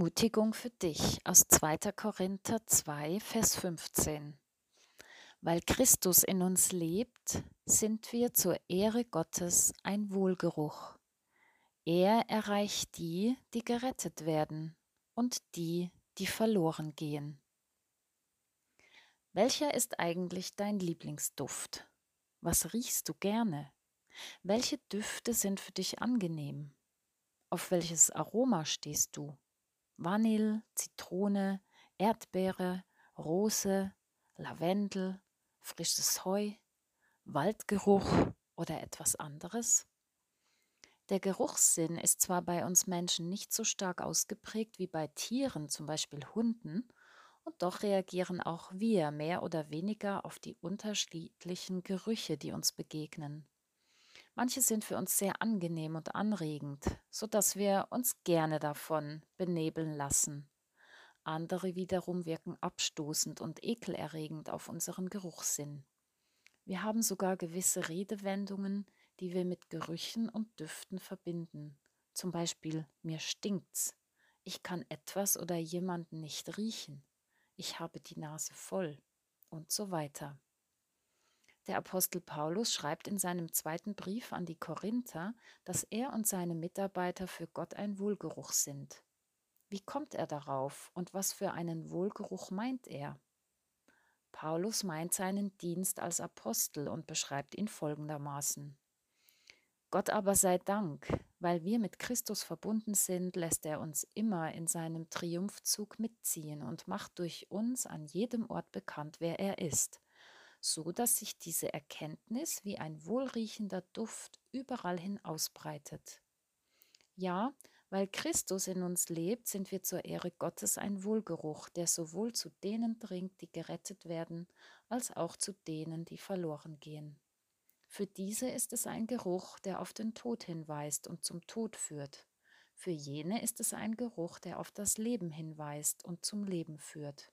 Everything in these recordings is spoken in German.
Ermutigung für dich aus 2. Korinther 2, Vers 15. Weil Christus in uns lebt, sind wir zur Ehre Gottes ein Wohlgeruch. Er erreicht die, die gerettet werden und die, die verloren gehen. Welcher ist eigentlich dein Lieblingsduft? Was riechst du gerne? Welche Düfte sind für dich angenehm? Auf welches Aroma stehst du? Vanille, Zitrone, Erdbeere, Rose, Lavendel, frisches Heu, Waldgeruch oder etwas anderes? Der Geruchssinn ist zwar bei uns Menschen nicht so stark ausgeprägt wie bei Tieren, zum Beispiel Hunden, und doch reagieren auch wir mehr oder weniger auf die unterschiedlichen Gerüche, die uns begegnen. Manche sind für uns sehr angenehm und anregend, so dass wir uns gerne davon benebeln lassen. Andere wiederum wirken abstoßend und ekelerregend auf unseren Geruchssinn. Wir haben sogar gewisse Redewendungen, die wir mit Gerüchen und Düften verbinden. Zum Beispiel mir stinkt's. Ich kann etwas oder jemanden nicht riechen. Ich habe die Nase voll und so weiter. Der Apostel Paulus schreibt in seinem zweiten Brief an die Korinther, dass er und seine Mitarbeiter für Gott ein Wohlgeruch sind. Wie kommt er darauf und was für einen Wohlgeruch meint er? Paulus meint seinen Dienst als Apostel und beschreibt ihn folgendermaßen. Gott aber sei Dank, weil wir mit Christus verbunden sind, lässt er uns immer in seinem Triumphzug mitziehen und macht durch uns an jedem Ort bekannt, wer er ist so dass sich diese Erkenntnis wie ein wohlriechender Duft überall hin ausbreitet. Ja, weil Christus in uns lebt, sind wir zur Ehre Gottes ein Wohlgeruch, der sowohl zu denen dringt, die gerettet werden, als auch zu denen, die verloren gehen. Für diese ist es ein Geruch, der auf den Tod hinweist und zum Tod führt. Für jene ist es ein Geruch, der auf das Leben hinweist und zum Leben führt.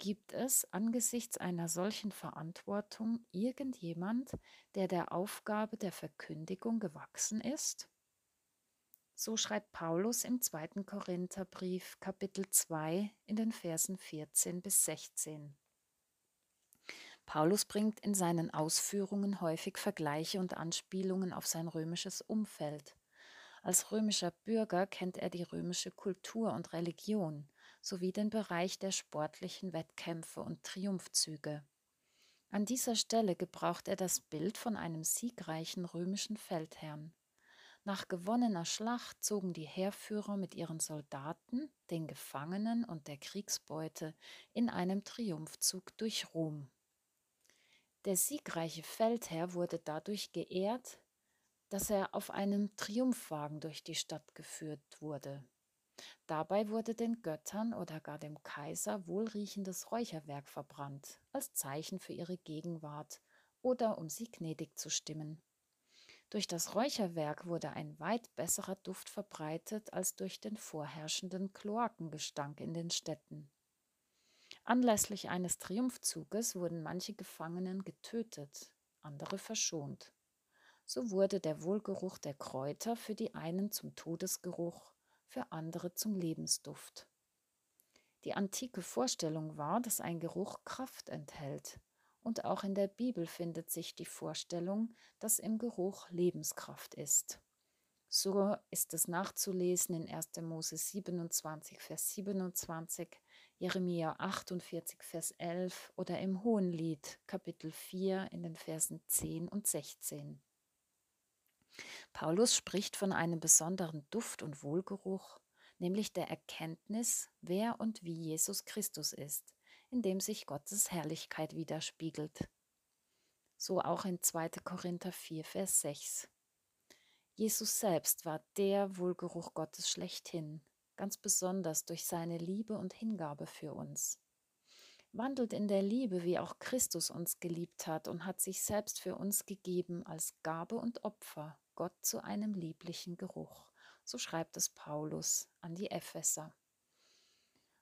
Gibt es angesichts einer solchen Verantwortung irgendjemand, der der Aufgabe der Verkündigung gewachsen ist? So schreibt Paulus im zweiten Korintherbrief Kapitel 2 in den Versen 14 bis 16. Paulus bringt in seinen Ausführungen häufig Vergleiche und Anspielungen auf sein römisches Umfeld. Als römischer Bürger kennt er die römische Kultur und Religion sowie den Bereich der sportlichen Wettkämpfe und Triumphzüge. An dieser Stelle gebraucht er das Bild von einem siegreichen römischen Feldherrn. Nach gewonnener Schlacht zogen die Heerführer mit ihren Soldaten, den Gefangenen und der Kriegsbeute in einem Triumphzug durch Rom. Der siegreiche Feldherr wurde dadurch geehrt, dass er auf einem Triumphwagen durch die Stadt geführt wurde. Dabei wurde den Göttern oder gar dem Kaiser wohlriechendes Räucherwerk verbrannt, als Zeichen für ihre Gegenwart oder um sie gnädig zu stimmen. Durch das Räucherwerk wurde ein weit besserer Duft verbreitet als durch den vorherrschenden Kloakengestank in den Städten. Anlässlich eines Triumphzuges wurden manche Gefangenen getötet, andere verschont. So wurde der Wohlgeruch der Kräuter für die einen zum Todesgeruch, für andere zum Lebensduft. Die antike Vorstellung war, dass ein Geruch Kraft enthält, und auch in der Bibel findet sich die Vorstellung, dass im Geruch Lebenskraft ist. So ist es nachzulesen in 1. Mose 27, Vers 27, Jeremia 48, Vers 11 oder im Hohenlied, Kapitel 4 in den Versen 10 und 16. Paulus spricht von einem besonderen Duft und Wohlgeruch, nämlich der Erkenntnis, wer und wie Jesus Christus ist, in dem sich Gottes Herrlichkeit widerspiegelt. So auch in 2. Korinther 4, Vers 6. Jesus selbst war der Wohlgeruch Gottes schlechthin, ganz besonders durch seine Liebe und Hingabe für uns. Wandelt in der Liebe, wie auch Christus uns geliebt hat und hat sich selbst für uns gegeben als Gabe und Opfer, Gott zu einem lieblichen Geruch. So schreibt es Paulus an die Epheser.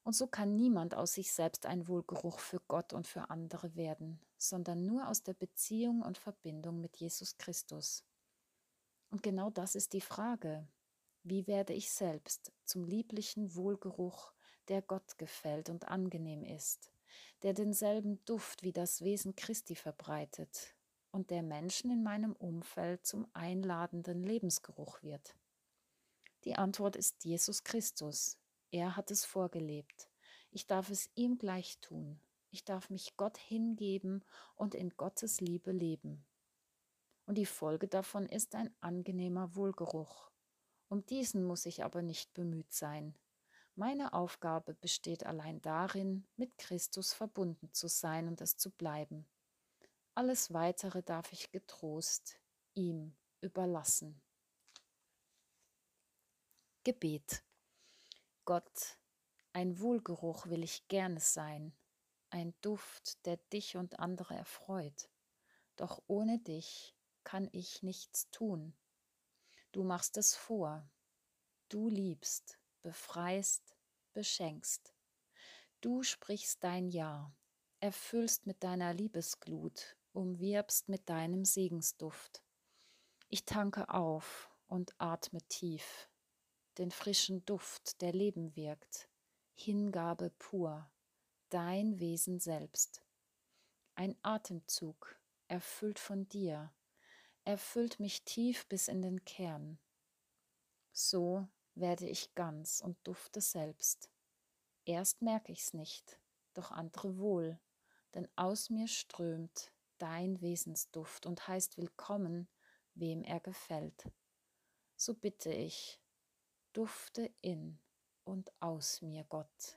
Und so kann niemand aus sich selbst ein Wohlgeruch für Gott und für andere werden, sondern nur aus der Beziehung und Verbindung mit Jesus Christus. Und genau das ist die Frage. Wie werde ich selbst zum lieblichen Wohlgeruch, der Gott gefällt und angenehm ist, der denselben Duft wie das Wesen Christi verbreitet und der Menschen in meinem Umfeld zum einladenden Lebensgeruch wird? Die Antwort ist Jesus Christus. Er hat es vorgelebt. Ich darf es ihm gleich tun. Ich darf mich Gott hingeben und in Gottes Liebe leben. Und die Folge davon ist ein angenehmer Wohlgeruch. Um diesen muss ich aber nicht bemüht sein. Meine Aufgabe besteht allein darin, mit Christus verbunden zu sein und es zu bleiben. Alles Weitere darf ich getrost ihm überlassen. Gebet. Gott, ein Wohlgeruch will ich gerne sein, ein Duft, der dich und andere erfreut. Doch ohne dich kann ich nichts tun. Du machst es vor. Du liebst, befreist, beschenkst. Du sprichst dein Ja, erfüllst mit deiner Liebesglut, umwirbst mit deinem Segensduft. Ich tanke auf und atme tief, den frischen Duft, der Leben wirkt, Hingabe pur, dein Wesen selbst. Ein Atemzug, erfüllt von dir, erfüllt mich tief bis in den Kern. So werde ich ganz und dufte selbst. Erst merke ich's nicht, doch andere wohl, denn aus mir strömt dein Wesensduft und heißt willkommen, wem er gefällt. So bitte ich, dufte in und aus mir, Gott.